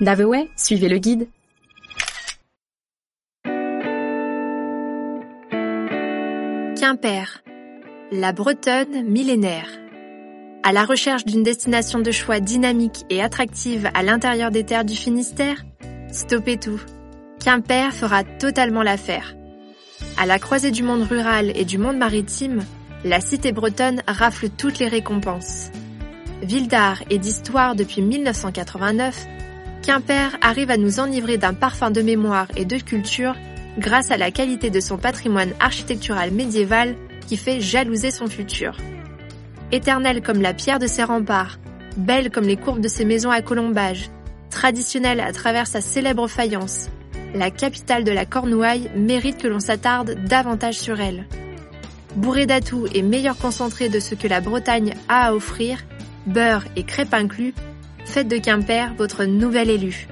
Daveway, suivez le guide. Quimper, la Bretonne millénaire. À la recherche d'une destination de choix dynamique et attractive à l'intérieur des terres du Finistère Stoppez tout. Quimper fera totalement l'affaire. À la croisée du monde rural et du monde maritime, la cité bretonne rafle toutes les récompenses. Ville d'art et d'histoire depuis 1989, Quimper arrive à nous enivrer d'un parfum de mémoire et de culture grâce à la qualité de son patrimoine architectural médiéval qui fait jalouser son futur. Éternelle comme la pierre de ses remparts, belle comme les courbes de ses maisons à colombages, traditionnelle à travers sa célèbre faïence, la capitale de la Cornouaille mérite que l'on s'attarde davantage sur elle. Bourrée d'atouts et meilleur concentré de ce que la Bretagne a à offrir, beurre et crêpes inclus, faites de Quimper votre nouvel élu.